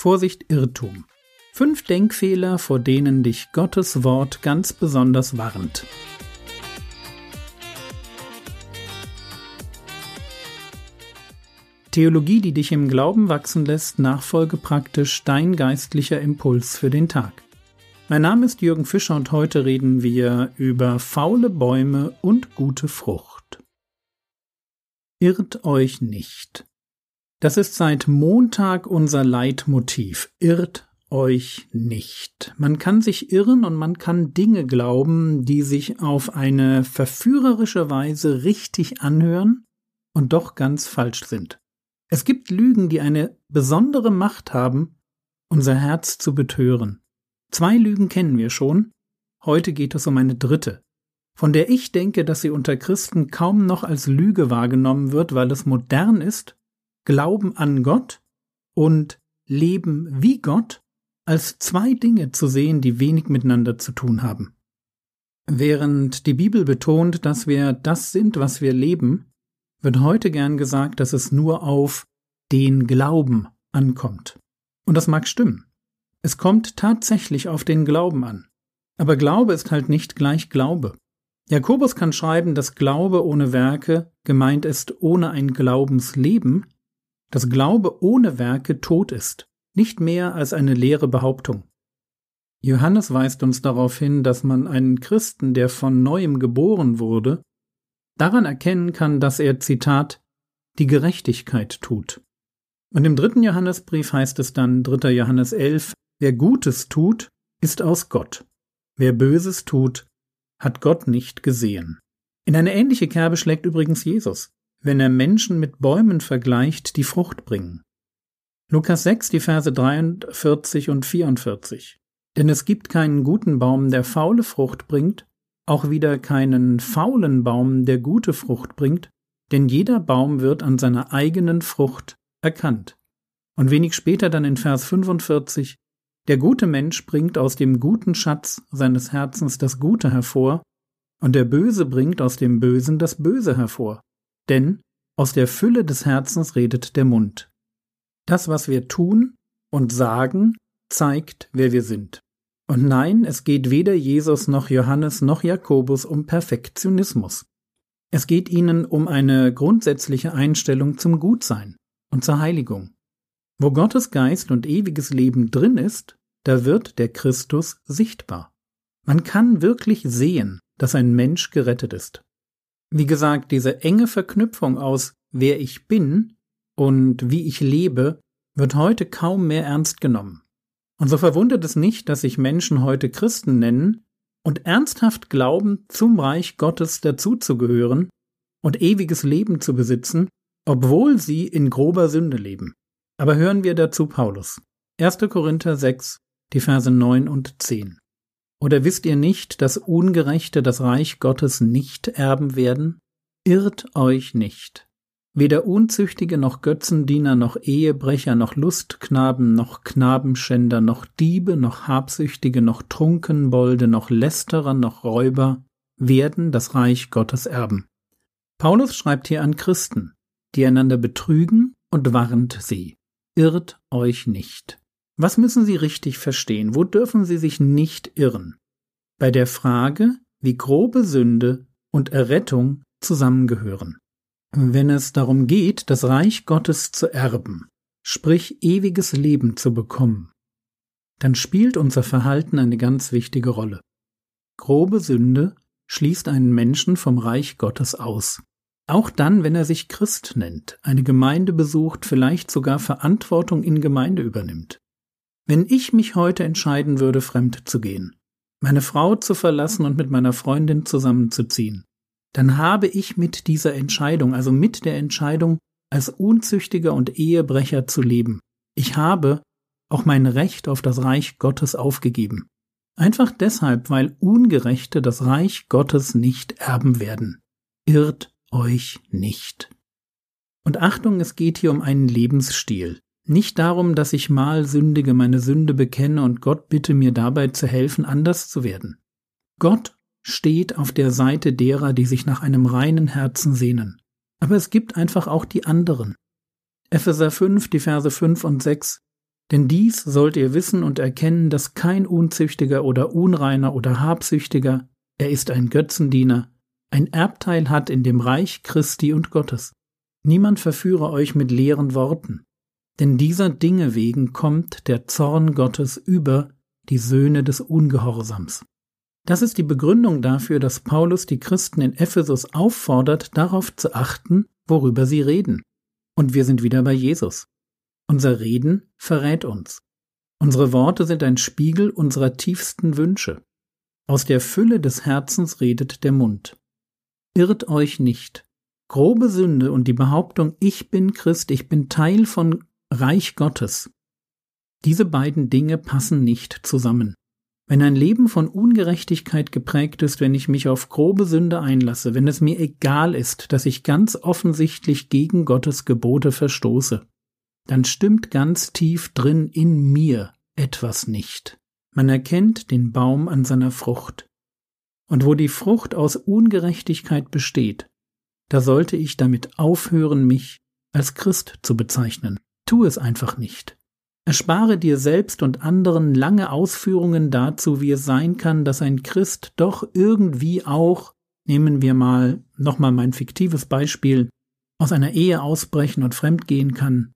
Vorsicht Irrtum. Fünf Denkfehler, vor denen dich Gottes Wort ganz besonders warnt. Theologie, die dich im Glauben wachsen lässt, nachfolge praktisch dein geistlicher Impuls für den Tag. Mein Name ist Jürgen Fischer und heute reden wir über faule Bäume und gute Frucht. Irrt euch nicht. Das ist seit Montag unser Leitmotiv. Irrt euch nicht. Man kann sich irren und man kann Dinge glauben, die sich auf eine verführerische Weise richtig anhören und doch ganz falsch sind. Es gibt Lügen, die eine besondere Macht haben, unser Herz zu betören. Zwei Lügen kennen wir schon, heute geht es um eine dritte, von der ich denke, dass sie unter Christen kaum noch als Lüge wahrgenommen wird, weil es modern ist, Glauben an Gott und Leben wie Gott als zwei Dinge zu sehen, die wenig miteinander zu tun haben. Während die Bibel betont, dass wir das sind, was wir leben, wird heute gern gesagt, dass es nur auf den Glauben ankommt. Und das mag stimmen. Es kommt tatsächlich auf den Glauben an. Aber Glaube ist halt nicht gleich Glaube. Jakobus kann schreiben, dass Glaube ohne Werke gemeint ist ohne ein Glaubensleben, dass Glaube ohne Werke tot ist, nicht mehr als eine leere Behauptung. Johannes weist uns darauf hin, dass man einen Christen, der von neuem geboren wurde, daran erkennen kann, dass er, Zitat, die Gerechtigkeit tut. Und im dritten Johannesbrief heißt es dann, 3. Johannes 11, wer Gutes tut, ist aus Gott. Wer Böses tut, hat Gott nicht gesehen. In eine ähnliche Kerbe schlägt übrigens Jesus, wenn er Menschen mit Bäumen vergleicht, die Frucht bringen. Lukas 6, die Verse 43 und 44. Denn es gibt keinen guten Baum, der faule Frucht bringt, auch wieder keinen faulen Baum, der gute Frucht bringt, denn jeder Baum wird an seiner eigenen Frucht erkannt. Und wenig später dann in Vers 45, der gute Mensch bringt aus dem guten Schatz seines Herzens das Gute hervor, und der Böse bringt aus dem Bösen das Böse hervor. Denn aus der Fülle des Herzens redet der Mund. Das, was wir tun und sagen, zeigt, wer wir sind. Und nein, es geht weder Jesus noch Johannes noch Jakobus um Perfektionismus. Es geht ihnen um eine grundsätzliche Einstellung zum Gutsein und zur Heiligung. Wo Gottes Geist und ewiges Leben drin ist, da wird der Christus sichtbar. Man kann wirklich sehen, dass ein Mensch gerettet ist. Wie gesagt, diese enge Verknüpfung aus wer ich bin und wie ich lebe, wird heute kaum mehr ernst genommen. Und so verwundert es nicht, dass sich Menschen heute Christen nennen und ernsthaft glauben, zum Reich Gottes dazuzugehören und ewiges Leben zu besitzen, obwohl sie in grober Sünde leben. Aber hören wir dazu Paulus. 1. Korinther 6, die Verse 9 und 10. Oder wisst ihr nicht, dass Ungerechte das Reich Gottes nicht erben werden? Irrt euch nicht. Weder Unzüchtige noch Götzendiener noch Ehebrecher noch Lustknaben noch Knabenschänder noch Diebe noch Habsüchtige noch Trunkenbolde noch Lästerer noch Räuber werden das Reich Gottes erben. Paulus schreibt hier an Christen, die einander betrügen und warnt sie. Irrt euch nicht. Was müssen sie richtig verstehen? Wo dürfen sie sich nicht irren? Bei der Frage, wie grobe Sünde und Errettung zusammengehören wenn es darum geht, das Reich Gottes zu erben, sprich ewiges Leben zu bekommen, dann spielt unser Verhalten eine ganz wichtige Rolle. Grobe Sünde schließt einen Menschen vom Reich Gottes aus. Auch dann, wenn er sich Christ nennt, eine Gemeinde besucht, vielleicht sogar Verantwortung in Gemeinde übernimmt. Wenn ich mich heute entscheiden würde, fremd zu gehen, meine Frau zu verlassen und mit meiner Freundin zusammenzuziehen, dann habe ich mit dieser Entscheidung, also mit der Entscheidung, als Unzüchtiger und Ehebrecher zu leben, ich habe auch mein Recht auf das Reich Gottes aufgegeben. Einfach deshalb, weil Ungerechte das Reich Gottes nicht erben werden. Irrt euch nicht. Und Achtung, es geht hier um einen Lebensstil. Nicht darum, dass ich mal sündige, meine Sünde bekenne und Gott bitte mir dabei zu helfen, anders zu werden. Gott steht auf der Seite derer, die sich nach einem reinen Herzen sehnen. Aber es gibt einfach auch die anderen. Epheser 5, die Verse 5 und 6. Denn dies sollt ihr wissen und erkennen, dass kein Unzüchtiger oder Unreiner oder Habsüchtiger, er ist ein Götzendiener, ein Erbteil hat in dem Reich Christi und Gottes. Niemand verführe euch mit leeren Worten, denn dieser Dinge wegen kommt der Zorn Gottes über die Söhne des Ungehorsams. Das ist die Begründung dafür, dass Paulus die Christen in Ephesus auffordert, darauf zu achten, worüber sie reden. Und wir sind wieder bei Jesus. Unser Reden verrät uns. Unsere Worte sind ein Spiegel unserer tiefsten Wünsche. Aus der Fülle des Herzens redet der Mund. Irrt euch nicht. Grobe Sünde und die Behauptung, ich bin Christ, ich bin Teil von Reich Gottes. Diese beiden Dinge passen nicht zusammen. Wenn ein Leben von Ungerechtigkeit geprägt ist, wenn ich mich auf grobe Sünde einlasse, wenn es mir egal ist, dass ich ganz offensichtlich gegen Gottes Gebote verstoße, dann stimmt ganz tief drin in mir etwas nicht. Man erkennt den Baum an seiner Frucht. Und wo die Frucht aus Ungerechtigkeit besteht, da sollte ich damit aufhören, mich als Christ zu bezeichnen. Tu es einfach nicht. Erspare dir selbst und anderen lange Ausführungen dazu, wie es sein kann, dass ein Christ doch irgendwie auch, nehmen wir mal nochmal mein fiktives Beispiel, aus einer Ehe ausbrechen und fremdgehen kann,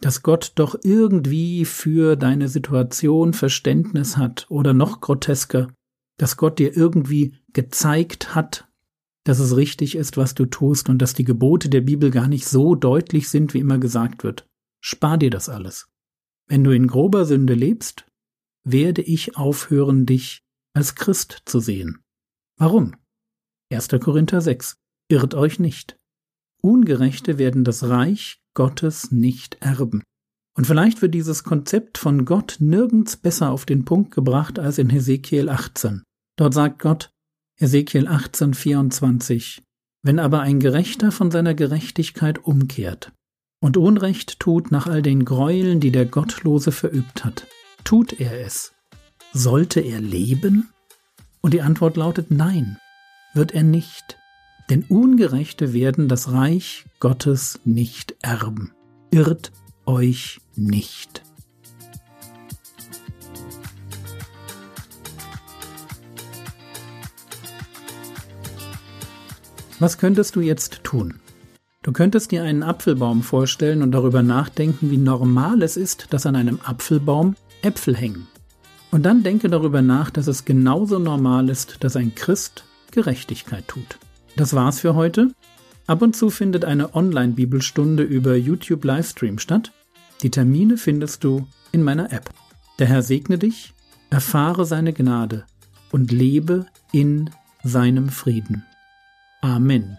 dass Gott doch irgendwie für deine Situation Verständnis hat oder noch grotesker, dass Gott dir irgendwie gezeigt hat, dass es richtig ist, was du tust und dass die Gebote der Bibel gar nicht so deutlich sind, wie immer gesagt wird. Spar dir das alles. Wenn du in grober Sünde lebst, werde ich aufhören, dich als Christ zu sehen. Warum? 1. Korinther 6. Irrt euch nicht. Ungerechte werden das Reich Gottes nicht erben. Und vielleicht wird dieses Konzept von Gott nirgends besser auf den Punkt gebracht als in Hesekiel 18. Dort sagt Gott, Hesekiel 18, 24, Wenn aber ein Gerechter von seiner Gerechtigkeit umkehrt und Unrecht tut nach all den Gräueln, die der Gottlose verübt hat, tut er es. Sollte er leben? Und die Antwort lautet Nein, wird er nicht denn Ungerechte werden das Reich Gottes nicht erben. Irrt euch nicht. Was könntest du jetzt tun? Du könntest dir einen Apfelbaum vorstellen und darüber nachdenken, wie normal es ist, dass an einem Apfelbaum Äpfel hängen. Und dann denke darüber nach, dass es genauso normal ist, dass ein Christ Gerechtigkeit tut. Das war's für heute. Ab und zu findet eine Online-Bibelstunde über YouTube Livestream statt. Die Termine findest du in meiner App. Der Herr segne dich, erfahre seine Gnade und lebe in seinem Frieden. Amen.